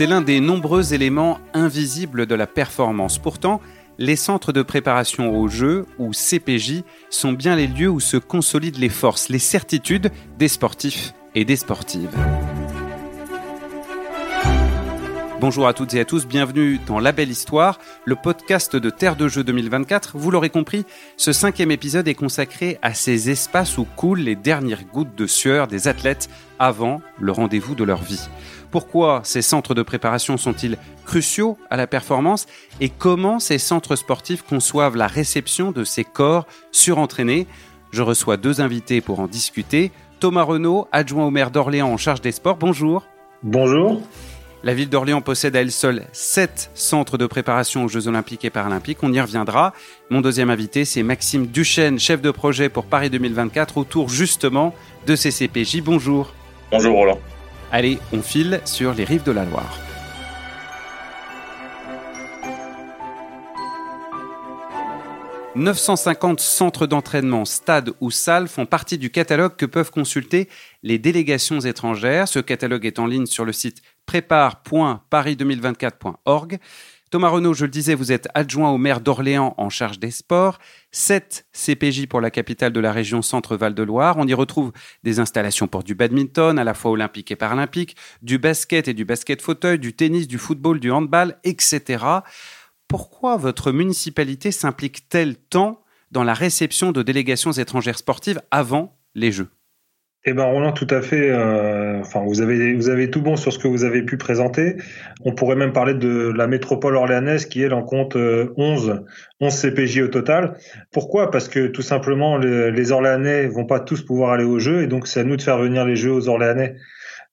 C'est l'un des nombreux éléments invisibles de la performance. Pourtant, les centres de préparation au jeu, ou CPJ, sont bien les lieux où se consolident les forces, les certitudes des sportifs et des sportives. Bonjour à toutes et à tous, bienvenue dans La Belle Histoire, le podcast de Terre de Jeux 2024. Vous l'aurez compris, ce cinquième épisode est consacré à ces espaces où coulent les dernières gouttes de sueur des athlètes avant le rendez-vous de leur vie. Pourquoi ces centres de préparation sont-ils cruciaux à la performance et comment ces centres sportifs conçoivent la réception de ces corps surentraînés? Je reçois deux invités pour en discuter. Thomas Renaud, adjoint au maire d'Orléans en charge des sports, bonjour. Bonjour. La ville d'Orléans possède à elle seule sept centres de préparation aux Jeux Olympiques et Paralympiques. On y reviendra. Mon deuxième invité, c'est Maxime Duchesne, chef de projet pour Paris 2024, autour justement de ces CPJ. Bonjour. Bonjour Roland. Allez, on file sur les rives de la Loire. « 950 centres d'entraînement, stades ou salles font partie du catalogue que peuvent consulter les délégations étrangères. Ce catalogue est en ligne sur le site prépare.paris2024.org. Thomas Renaud, je le disais, vous êtes adjoint au maire d'Orléans en charge des sports. 7 CPJ pour la capitale de la région Centre-Val de Loire. On y retrouve des installations pour du badminton, à la fois olympique et paralympique, du basket et du basket fauteuil, du tennis, du football, du handball, etc. Pourquoi votre municipalité s'implique-t-elle tant dans la réception de délégations étrangères sportives avant les Jeux? Eh ben Roland, tout à fait. Euh, enfin, vous avez vous avez tout bon sur ce que vous avez pu présenter. On pourrait même parler de la métropole orléanaise qui elle en compte 11 11 CPJ au total. Pourquoi? Parce que tout simplement les, les Orléanais vont pas tous pouvoir aller aux Jeux et donc c'est à nous de faire venir les Jeux aux Orléanais.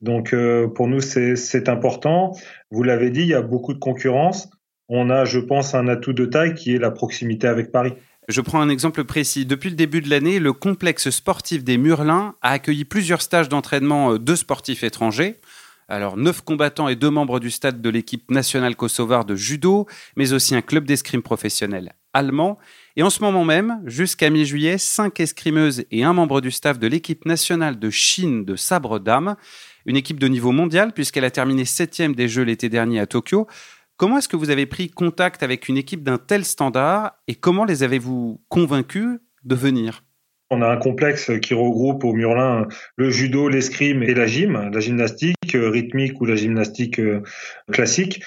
Donc euh, pour nous c'est important. Vous l'avez dit, il y a beaucoup de concurrence. On a, je pense, un atout de taille qui est la proximité avec Paris. Je prends un exemple précis. Depuis le début de l'année, le complexe sportif des Murlins a accueilli plusieurs stages d'entraînement euh, de sportifs étrangers. Alors, neuf combattants et deux membres du stade de l'équipe nationale kosovare de judo, mais aussi un club d'escrime professionnel allemand. Et en ce moment même, jusqu'à mi-juillet, cinq escrimeuses et un membre du staff de l'équipe nationale de Chine de sabre d'âme, une équipe de niveau mondial puisqu'elle a terminé septième des Jeux l'été dernier à Tokyo. Comment est-ce que vous avez pris contact avec une équipe d'un tel standard et comment les avez-vous convaincus de venir? On a un complexe qui regroupe au Murlin le judo, l'escrime et la gym, la gymnastique euh, rythmique ou la gymnastique euh, classique.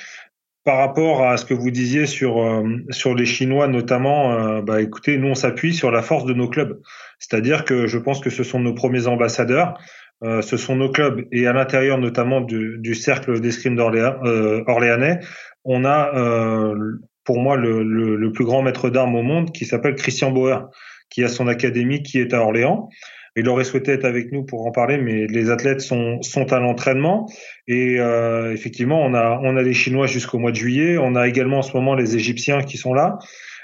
Par rapport à ce que vous disiez sur euh, sur les Chinois notamment, bah écoutez, nous on s'appuie sur la force de nos clubs. C'est-à-dire que je pense que ce sont nos premiers ambassadeurs. Euh, ce sont nos clubs et à l'intérieur notamment du, du cercle d'escrime d'Orléans, euh, on a euh, pour moi le, le, le, plus grand maître d'armes au monde qui s'appelle Christian Bauer, qui a son académie qui est à Orléans. Il aurait souhaité être avec nous pour en parler, mais les athlètes sont, sont à l'entraînement. Et euh, effectivement, on a, on a les Chinois jusqu'au mois de juillet. On a également en ce moment les Égyptiens qui sont là.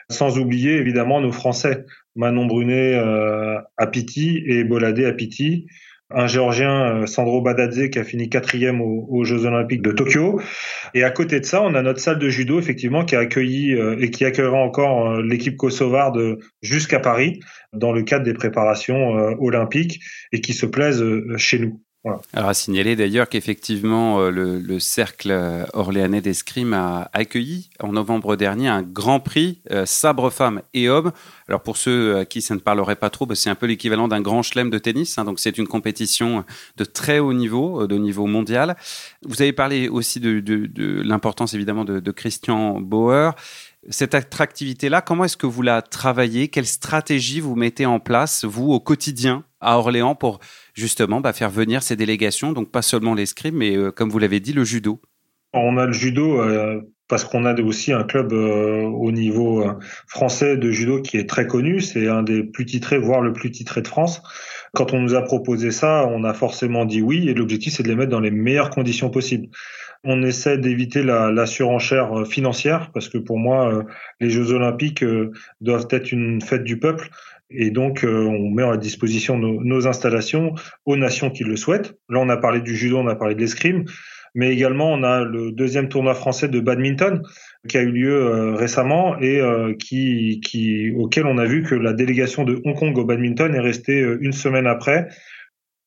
Sans oublier évidemment nos Français, Manon Brunet euh, à Piti et Boladé à Piti un Géorgien, euh, Sandro Badadze, qui a fini quatrième aux, Jeux Olympiques de Tokyo. Et à côté de ça, on a notre salle de judo, effectivement, qui a accueilli euh, et qui accueillera encore euh, l'équipe kosovarde jusqu'à Paris dans le cadre des préparations olympiques et qui se plaisent chez nous. Alors à signaler d'ailleurs qu'effectivement euh, le, cercle euh, orléanais d'escrime a accueilli en novembre dernier un grand prix euh, sabre femmes et hommes. Alors pour ceux à qui ça ne parlerait pas trop, bah, c'est un peu l'équivalent d'un grand chelem de tennis. Hein. donc c'est une compétition de très haut niveau, de niveau mondial. Vous avez parlé aussi de, l'importance évidemment de, de Christian Bauer cette attractivité-là, comment est-ce que vous la travaillez? Quelle stratégie vous mettez en place, vous, au quotidien, à Orléans, pour justement bah, faire venir ces délégations? Donc, pas seulement l'escrime, mais euh, comme vous l'avez dit, le judo. On a le judo euh, parce qu'on a aussi un club euh, au niveau français de judo qui est très connu. C'est un des plus titrés, voire le plus titré de France. Quand on nous a proposé ça, on a forcément dit oui, et l'objectif, c'est de les mettre dans les meilleures conditions possibles. On essaie d'éviter la, la, surenchère euh, financière parce que pour moi, euh, les Jeux Olympiques euh, doivent être une fête du peuple. Et donc, on met à disposition nos, nos, installations aux nations qui le souhaitent. Là, on a parlé du judo, on a parlé de l'escrime, mais également, on a le deuxième tournoi français de badminton qui a eu lieu récemment et qui, qui, auquel on a vu que la délégation de Hong Kong au badminton est restée une semaine après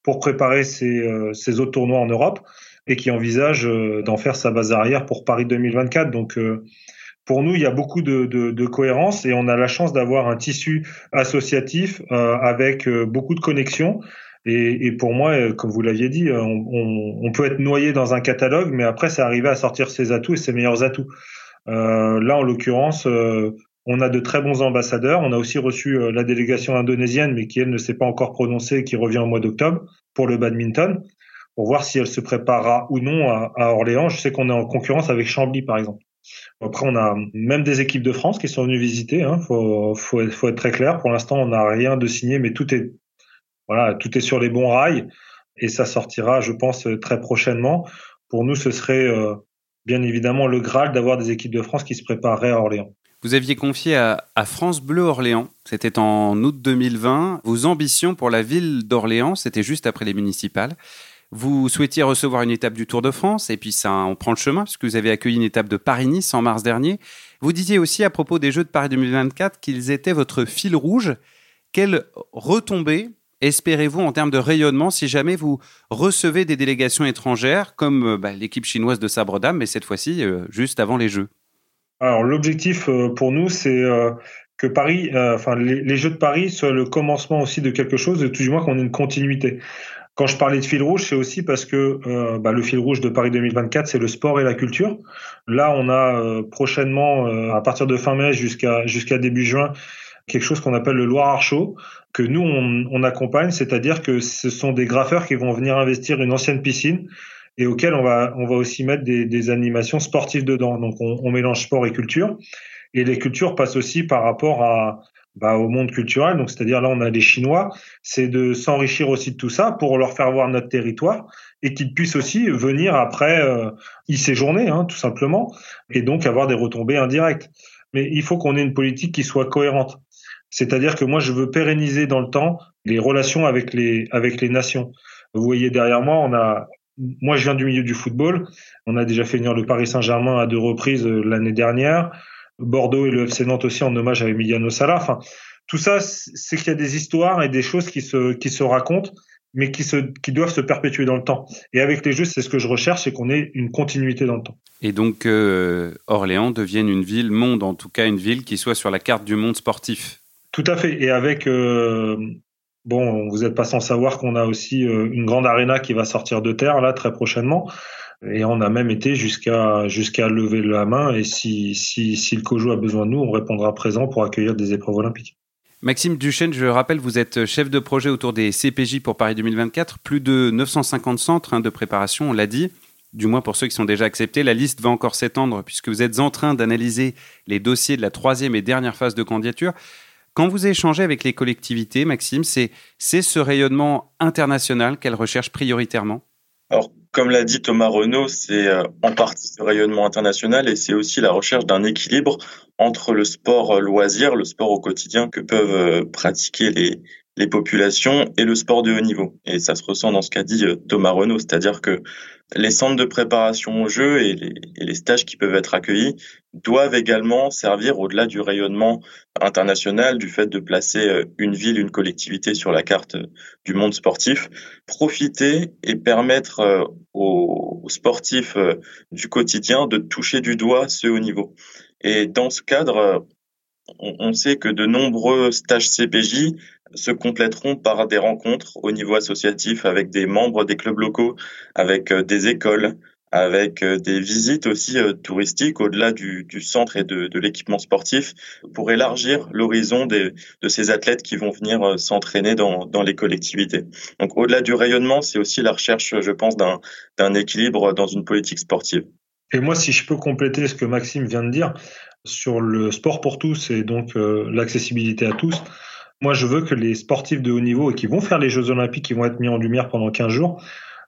pour préparer ses, autres tournois en Europe et qui envisage d'en faire sa base arrière pour Paris 2024. Donc pour nous, il y a beaucoup de, cohérence et on a la chance d'avoir un tissu associatif avec beaucoup de connexions. Et, pour moi, comme vous l'aviez dit, on, on, peut être noyé dans un catalogue, mais après, c'est arriver à sortir ses atouts et ses meilleurs atouts. Euh, là, en l'occurrence, euh, on a de très bons ambassadeurs. On a aussi reçu euh, la délégation indonésienne, mais qui, elle, ne s'est pas encore prononcée, qui revient au mois d'octobre pour le badminton, pour voir si elle se préparera ou non à, Orléans. Je sais qu'on est en concurrence avec Chambly, par exemple. Après, on a même des équipes de France qui sont venues visiter. Hein. Faut, faut, être très clair. Pour l'instant, on n'a rien de signé, mais tout est, voilà, tout est sur les bons rails et ça sortira, je pense, très prochainement. Pour nous, ce serait bien évidemment le Graal d'avoir des équipes de France qui se prépareraient à Orléans. Vous aviez confié à, France Bleu Orléans, c'était en août 2020, vos ambitions pour la ville d'Orléans, c'était juste après les municipales. Vous souhaitiez recevoir une étape du Tour de France, et puis ça, on prend le chemin, puisque vous avez accueilli une étape de Paris-Nice en mars dernier. Vous disiez aussi à propos des Jeux de Paris 2024 qu'ils étaient votre fil rouge. Quelle retombée espérez-vous en termes de rayonnement si jamais vous recevez des délégations étrangères comme euh, bah, l'équipe chinoise de sabre dame, mais cette fois-ci euh, juste avant les Jeux? Alors l'objectif euh, pour nous, c'est que Paris, enfin les, Jeux de Paris soient le commencement aussi de quelque chose, de tout du moins qu'on ait une continuité. Quand je parlais de fil rouge, c'est aussi parce que bah, le fil rouge de Paris 2024, c'est le sport et la culture. Là, on a prochainement, à partir de fin mai jusqu'à jusqu'à début juin, quelque chose qu'on appelle le Loire Archaud, que nous, on, accompagne, c'est-à-dire que ce sont des graffeurs qui vont venir investir une ancienne piscine et auquel on va, on va aussi mettre des, animations sportives dedans. Donc, on, mélange sport et culture. Et les cultures passent aussi par rapport à, bah, au monde culturel. Donc, c'est-à-dire là, on a les Chinois. C'est de s'enrichir aussi de tout ça pour leur faire voir notre territoire et qu'ils puissent aussi venir après euh, y séjourner, hein, tout simplement, et donc avoir des retombées indirectes. Mais il faut qu'on ait une politique qui soit cohérente. C'est-à-dire que moi, je veux pérenniser dans le temps les relations avec les, avec les nations. Vous voyez derrière moi, on a, moi, je viens du milieu du football. On a déjà fait venir le Paris Saint-Germain à deux reprises euh, l'année dernière. Bordeaux et le FC Nantes aussi en hommage à Emiliano Sala. Enfin, tout ça, c'est qu'il y a des histoires et des choses qui se, qui se racontent, mais qui, se, qui doivent se perpétuer dans le temps. Et avec les Jeux, c'est ce que je recherche, c'est qu'on ait une continuité dans le temps. Et donc, euh, Orléans devienne une ville monde, en tout cas une ville qui soit sur la carte du monde sportif. Tout à fait. Et avec, euh, bon, vous n'êtes pas sans savoir qu'on a aussi euh, une grande arena qui va sortir de terre là très prochainement. Et on a même été jusqu'à jusqu'à lever la main. Et si, si, si le COJO a besoin de nous, on répondra présent pour accueillir des épreuves olympiques. Maxime Duchesne, je rappelle, vous êtes chef de projet autour des CPJ pour Paris 2024. Plus de 950 centres hein, de préparation, on l'a dit du moins pour ceux qui sont déjà acceptés. La liste va encore s'étendre puisque vous êtes en train d'analyser les dossiers de la troisième et dernière phase de candidature. Quand vous échangez avec les collectivités, Maxime, c'est ce rayonnement international qu'elles recherchent prioritairement? Alors, comme l'a dit Thomas Renaud, c'est euh, en partie ce rayonnement international et c'est aussi la recherche d'un équilibre entre le sport euh, loisir, le sport au quotidien que peuvent euh, pratiquer les, les populations et le sport de haut niveau. Et ça se ressent dans ce qu'a dit Thomas Renaud, c'est-à-dire que les centres de préparation au jeu et les, stages qui peuvent être accueillis doivent également servir au-delà du rayonnement international, du fait de placer euh, une ville, une collectivité sur la carte euh, du monde sportif, profiter et permettre euh, aux sportifs du quotidien de toucher du doigt ce haut niveau. Et dans ce cadre, on sait que de nombreux stages CPJ se compléteront par des rencontres au niveau associatif avec des membres des clubs locaux, avec euh, des écoles, avec euh, des visites aussi euh, touristiques au-delà du, centre et de, l'équipement sportif pour élargir l'horizon de ces athlètes qui vont venir s'entraîner dans, dans les collectivités. Donc au-delà du rayonnement, c'est aussi la recherche, je pense, d'un équilibre dans une politique sportive. Et moi, si je peux compléter ce que Maxime vient de dire sur le sport pour tous et donc l'accessibilité à tous, moi, je veux que les sportifs de haut niveau et qui vont faire les Jeux Olympiques, qui vont être mis en lumière pendant 15 jours,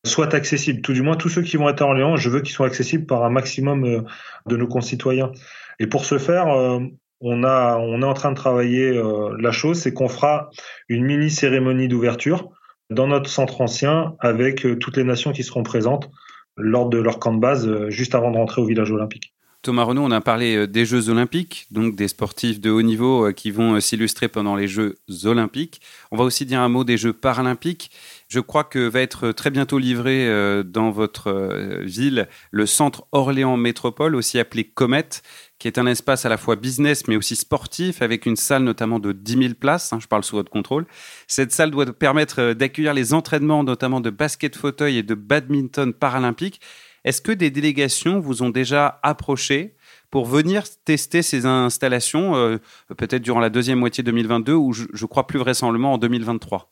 soient accessibles. Tout du moins, tous ceux qui vont être à Orléans, je veux qu'ils soient accessibles par un maximum euh, de nos concitoyens. Et pour ce faire, euh, on, a, on est en train de travailler euh, la chose, c'est qu'on fera une mini cérémonie d'ouverture dans notre centre ancien avec toutes les nations qui seront présentes lors de leur camp de base juste avant de rentrer au village olympique. Thomas Renaud, on a parlé des Jeux olympiques, donc des sportifs de haut niveau qui vont s'illustrer pendant les Jeux olympiques. On va aussi dire un mot des Jeux paralympiques. Je crois que va être très bientôt livré dans votre ville le centre Orléans Métropole, aussi appelé Comet, qui est un espace à la fois business mais aussi sportif, avec une salle notamment de 10 000 places. Hein, je parle sous votre contrôle. Cette salle doit permettre euh, d'accueillir les entraînements, notamment de basket fauteuil et de badminton paralympique. Est-ce que des délégations vous ont déjà approché pour venir tester ces installations, euh, peut-être durant la deuxième moitié 2022 ou je, je crois plus vraisemblablement en 2023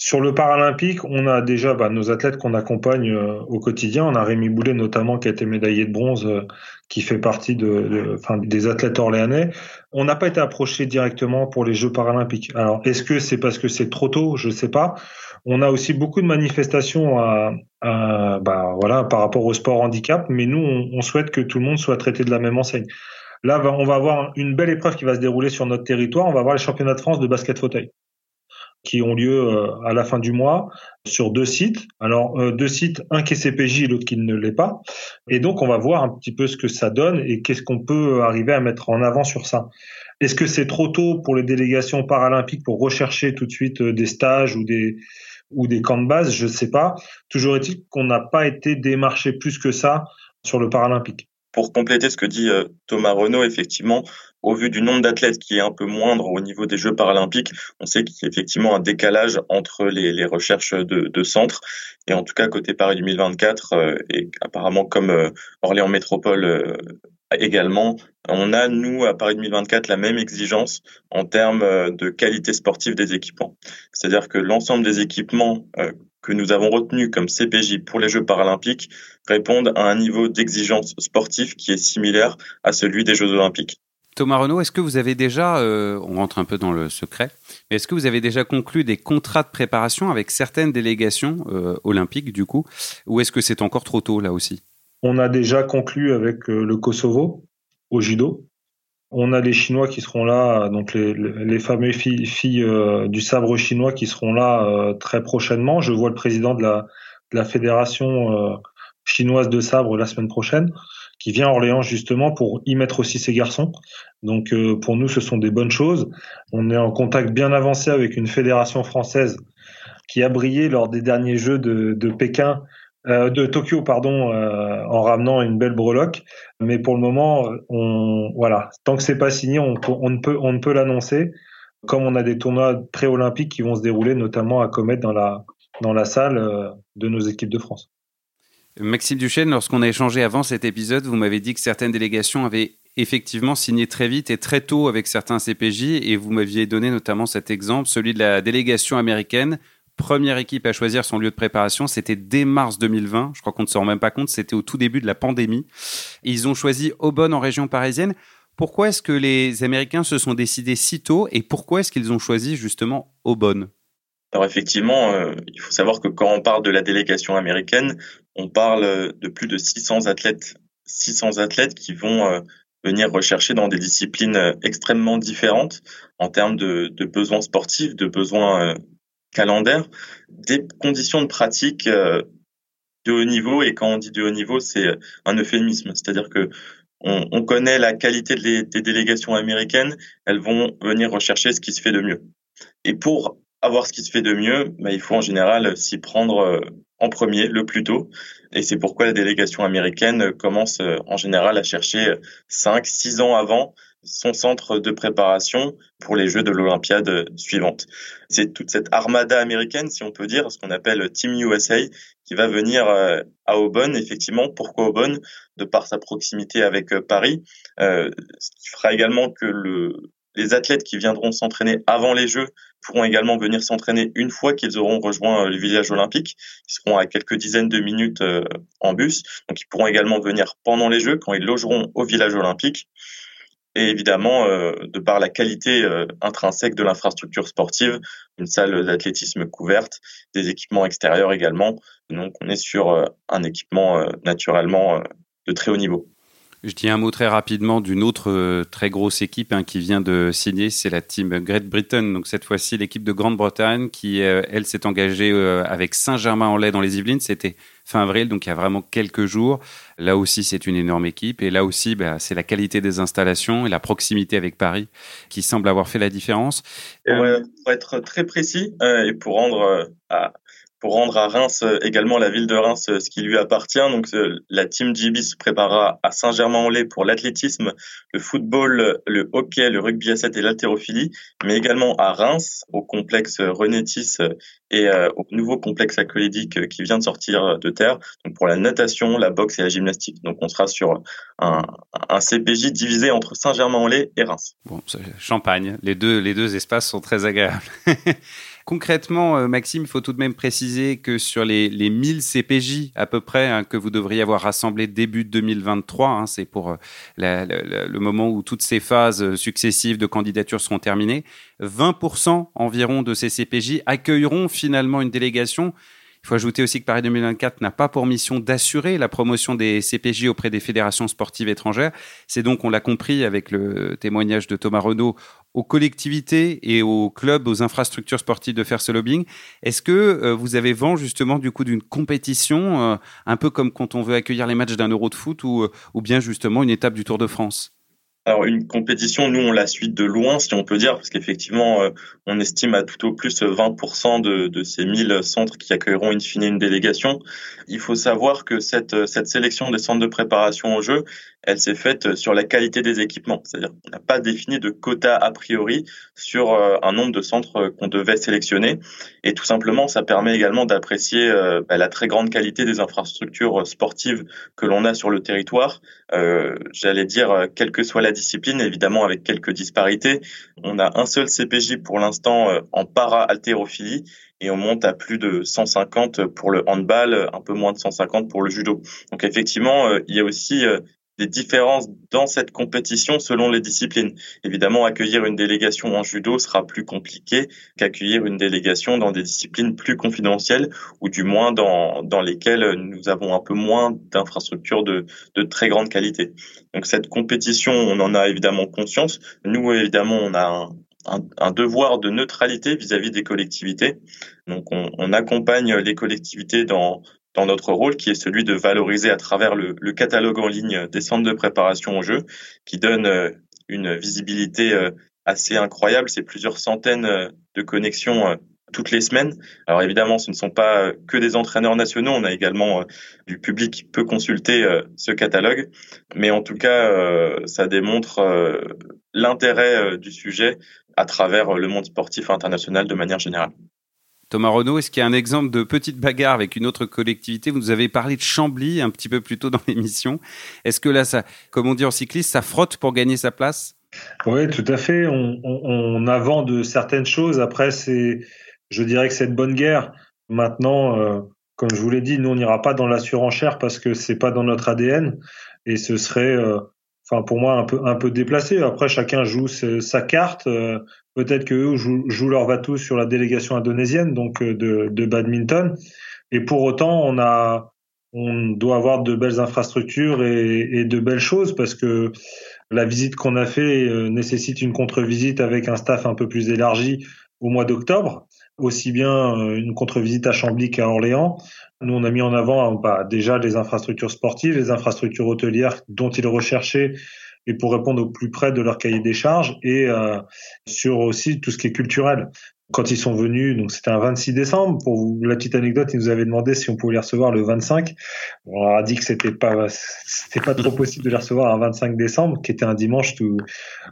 sur le paralympique, on a déjà bah, nos athlètes qu'on accompagne euh, au quotidien. On a Rémi Boulet notamment qui a été médaillé de bronze, euh, qui fait partie de, des athlètes orléanais. On n'a pas été approché directement pour les Jeux paralympiques. Alors, est-ce que c'est parce que c'est trop tôt? Je ne sais pas. On a aussi beaucoup de manifestations à, bah, voilà, par rapport au sport handicap, mais nous, on, on souhaite que tout le monde soit traité de la même enseigne. Là, on va avoir une belle épreuve qui va se dérouler sur notre territoire. On va avoir les championnats de France de basket fauteuil qui ont lieu euh, à la fin du mois sur deux sites. Alors euh, deux sites, un qui est CPJ l'autre qui ne l'est pas. Et donc on va voir un petit peu ce que ça donne et qu'est-ce qu'on peut arriver à mettre en avant sur ça. Est-ce que c'est trop tôt pour les délégations paralympiques pour rechercher tout de suite euh, des stages ou des ou des camps de base Je ne sais pas. Toujours est-il qu'on n'a pas été démarché plus que ça sur le paralympique. Pour compléter ce que dit Thomas Renaud, effectivement, au vu du nombre d'athlètes qui est un peu moindre au niveau des Jeux paralympiques, on sait qu'il y a effectivement un décalage entre les, les recherches de, de centres. Et en tout cas, côté Paris 2024, euh, et apparemment comme euh, Orléans Métropole euh, également, on a, nous, à Paris 2024, la même exigence en termes de qualité sportive des équipements. C'est-à-dire que l'ensemble des équipements que nous avons retenus comme CPJ pour les Jeux paralympiques répondent à un niveau d'exigence sportive qui est similaire à celui des Jeux olympiques. Thomas Renaud, est-ce que vous avez déjà, euh, on rentre un peu dans le secret, mais est-ce que vous avez déjà conclu des contrats de préparation avec certaines délégations euh, olympiques du coup, ou est-ce que c'est encore trop tôt là aussi? On a déjà conclu avec euh, le Kosovo au judo. On a les Chinois qui seront là, donc les, les fameuses filles, filles du sabre chinois qui seront là très prochainement. Je vois le président de la, de la fédération chinoise de sabre la semaine prochaine qui vient à Orléans justement pour y mettre aussi ses garçons. Donc euh, pour nous, ce sont des bonnes choses. On est en contact bien avancé avec une fédération française qui a brillé lors des derniers Jeux de, de Pékin, euh, de Tokyo, pardon, euh, en ramenant une belle breloque. Mais pour le moment, on voilà, tant que c'est pas signé, on, on ne peut on ne peut l'annoncer. Comme on a des tournois pré-olympiques qui vont se dérouler, notamment à Comet dans la dans la salle euh, de nos équipes de France. Maxime Duchesne, lorsqu'on a échangé avant cet épisode, vous m'avez dit que certaines délégations avaient effectivement signé très vite et très tôt avec certains CPJ et vous m'aviez donné notamment cet exemple, celui de la délégation américaine. Première équipe à choisir son lieu de préparation, c'était dès mars 2020. Je crois qu'on ne se rend même pas compte, c'était au tout début de la pandémie. ils ont choisi Aubonne en région parisienne. Pourquoi est-ce que les Américains se sont décidés si tôt et pourquoi est-ce qu'ils ont choisi justement Aubonne? Alors effectivement, euh, il faut savoir que quand on parle de la délégation américaine, on parle de plus de 600 athlètes, 600 athlètes qui vont euh, venir rechercher dans des disciplines euh, extrêmement différentes en termes de, de besoins sportifs, de besoins calendaires, des conditions de pratique de haut niveau. Et quand on dit de haut niveau, c'est un euphémisme, c'est-à-dire que on, on, connaît la qualité des, des délégations américaines, elles vont venir rechercher ce qui se fait de mieux. Et pour avoir ce qui se fait de mieux, bah, il faut en général s'y prendre euh, en premier, le plus tôt. Et c'est pourquoi la délégation américaine commence euh, en général à chercher 5, 6 ans avant son centre de préparation pour les Jeux de l'Olympiade suivante. C'est toute cette armada américaine, si on peut dire, ce qu'on appelle Team USA, qui va venir euh, à Aubonne, effectivement. Pourquoi Aubonne De par sa proximité avec Paris, ce qui fera également que le, les athlètes qui viendront s'entraîner avant les Jeux pourront également venir s'entraîner une fois qu'ils auront rejoint euh, le village olympique. Ils seront à quelques dizaines de minutes euh, en bus. Donc ils pourront également venir pendant les Jeux quand ils logeront au village olympique. Et évidemment, euh, de par la qualité intrinsèque de l'infrastructure sportive, une salle d'athlétisme couverte, des équipements extérieurs également. Donc on est sur un équipement naturellement de très haut niveau. Je dis un mot très rapidement d'une autre euh, très grosse équipe hein, qui vient de signer, c'est la team Great Britain. Donc cette fois-ci, l'équipe de Grande-Bretagne qui, euh, elle, s'est engagée euh, avec Saint-Germain-en-Laye dans les Yvelines. C'était fin avril, donc il y a vraiment quelques jours. Là aussi, c'est une énorme équipe. Et là aussi, bah, c'est la qualité des installations et la proximité avec Paris qui semble avoir fait la différence. pour être très précis et pour rendre à pour rendre à Reims euh, également la ville de Reims euh, ce qui lui appartient. Donc euh, la team GB se préparera à Saint-Germain-en-Laye pour l'athlétisme, le football, le hockey, le rugby à 7 et l'haltérophilie, mais également à Reims au complexe Renétis et au nouveau complexe aqualédique qui vient de sortir de terre. Donc pour la natation, la boxe et la gymnastique. Donc on sera sur un, un CPJ divisé entre Saint-Germain-en-Laye et Reims. Bon, champagne. Les deux les deux espaces sont très agréables. Concrètement, euh, Maxime, il faut tout de même préciser que sur les, les 1000 CPJ à peu près hein, que vous devriez avoir rassemblés début 2023, hein, c'est pour euh, le moment où toutes ces phases euh, successives de candidature seront terminées, 20% environ de ces CPJ accueilleront finalement une délégation il faut ajouter aussi que Paris 2024 n'a pas pour mission d'assurer la promotion des CPJ auprès des fédérations sportives étrangères. C'est donc, on l'a compris avec le témoignage de Thomas Renaud, aux collectivités et aux clubs, aux infrastructures sportives de faire ce lobbying. Est-ce que euh, vous avez vent justement du coup d'une compétition, euh, un peu comme quand on veut accueillir les matchs d'un Euro de foot ou, euh, ou bien justement une étape du Tour de France? Alors une compétition, nous on la suit de loin, si on peut dire, parce qu'effectivement, euh, on estime à tout au plus 20% de, de, ces 1000 centres qui accueilleront in fine une délégation. Il faut savoir que cette, cette sélection des centres de préparation au jeu, elle s'est faite sur la qualité des équipements. C'est-à-dire qu'on n'a pas défini de quota a priori sur euh, un nombre de centres qu'on devait sélectionner. Et tout simplement, ça permet également d'apprécier euh, bah, la très grande qualité des infrastructures sportives que l'on a sur le territoire. J'allais dire, quelle que soit la discipline, évidemment avec quelques disparités. On a un seul CPJ pour l'instant euh, en para-haltérophilie et on monte à plus de 150 pour le handball, un peu moins de 150 pour le judo. Donc effectivement, euh, il y a aussi euh, des différences dans cette compétition selon les disciplines. Évidemment, accueillir une délégation en judo sera plus compliqué qu'accueillir une délégation dans des disciplines plus confidentielles ou du moins dans, dans lesquelles nous avons un peu moins d'infrastructures de, de très grande qualité. Donc cette compétition, on en a évidemment conscience. Nous, évidemment, on a un, un, devoir de neutralité vis-à-vis des collectivités. Donc on, on, accompagne les collectivités dans, dans notre rôle, qui est celui de valoriser à travers le, catalogue en ligne des centres de préparation au jeu, qui donne euh, une visibilité euh, assez incroyable. C'est plusieurs centaines euh, de connexions toutes les semaines. Alors évidemment, ce ne sont pas que des entraîneurs nationaux, on a également du public qui peut consulter ce catalogue. Mais en tout cas, ça démontre l'intérêt du sujet à travers le monde sportif international de manière générale. Thomas Renaud, est-ce qu'il y a un exemple de petite bagarre avec une autre collectivité? Vous nous avez parlé de Chambly un petit peu plus tôt dans l'émission. Est-ce que là, ça, comme on dit en cycliste, ça frotte pour gagner sa place? Oui, tout à fait. On, on, on de certaines choses. Après, c'est, je dirais que c'est de bonne guerre. Maintenant, euh, comme je vous l'ai dit, nous on n'ira pas dans la surenchère parce que c'est pas dans notre ADN et ce serait, euh, enfin pour moi un peu un peu déplacé. Après, chacun joue sa carte. Euh, Peut-être qu'eux jouent, jouent leur vatou sur la délégation indonésienne, donc euh, de, de, badminton. Et pour autant, on a, on doit avoir de belles infrastructures et, et de belles choses parce que la visite qu'on a fait euh, nécessite une contre-visite avec un staff un peu plus élargi au mois d'octobre, aussi bien euh, une contre-visite à Chambly qu'à Orléans. Nous, on a mis en avant bah, déjà les infrastructures sportives, les infrastructures hôtelières dont ils recherchaient et pour répondre au plus près de leur cahier des charges et euh, sur aussi tout ce qui est culturel. Quand ils sont venus, donc c'était un 26 décembre. Pour la petite anecdote, ils nous avaient demandé si on pouvait les recevoir le 25. On leur a dit que c'était pas c'était pas trop possible de les recevoir un 25 décembre, qui était un dimanche tout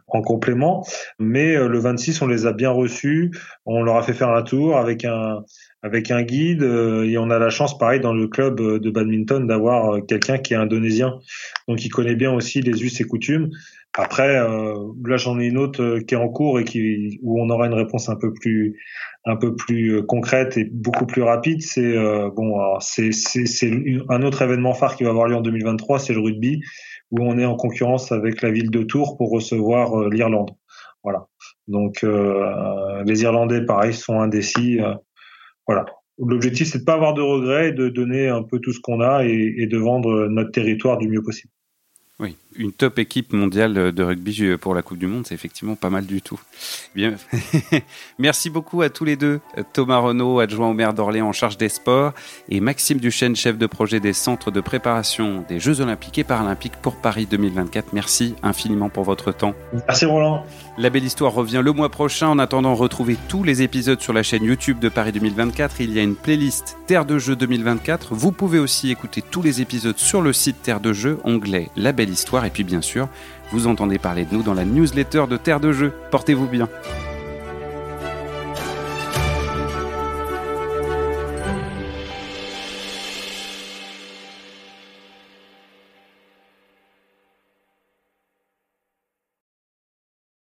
en complément. Mais euh, le 26, on les a bien reçus. On leur a fait faire un tour avec un avec un guide euh, et on a la chance pareil dans le club euh, de badminton d'avoir quelqu'un qui est indonésien donc il connaît bien aussi les us et coutumes après là j'en ai une autre qui est en cours et qui où on aura une réponse un peu plus un peu plus concrète et beaucoup plus rapide c'est bon c'est c'est un autre événement phare qui va avoir lieu en 2023 c'est le rugby où on est en concurrence avec la ville de Tours pour recevoir l'Irlande voilà donc les Irlandais pareil sont indécis voilà. L'objectif, c'est de pas avoir de regrets et de donner un peu tout ce qu'on a et, de vendre notre territoire du mieux possible. Oui, une top équipe mondiale de rugby pour la Coupe du Monde, c'est effectivement pas mal du tout. Bien. Merci beaucoup à tous les deux. Thomas Renaud, adjoint au maire d'Orléans en charge des sports, et Maxime Duchesne, chef de projet des centres de préparation des Jeux Olympiques et Paralympiques pour Paris 2024. Merci infiniment pour votre temps. Merci Roland. La belle histoire revient le mois prochain. En attendant, retrouvez tous les épisodes sur la chaîne YouTube de Paris 2024. Il y a une playlist Terre de Jeux 2024. Vous pouvez aussi écouter tous les épisodes sur le site Terre de Jeux, onglet La belle histoire. Et puis bien sûr, vous entendez parler de nous dans la newsletter de Terre de Jeux. Portez-vous bien.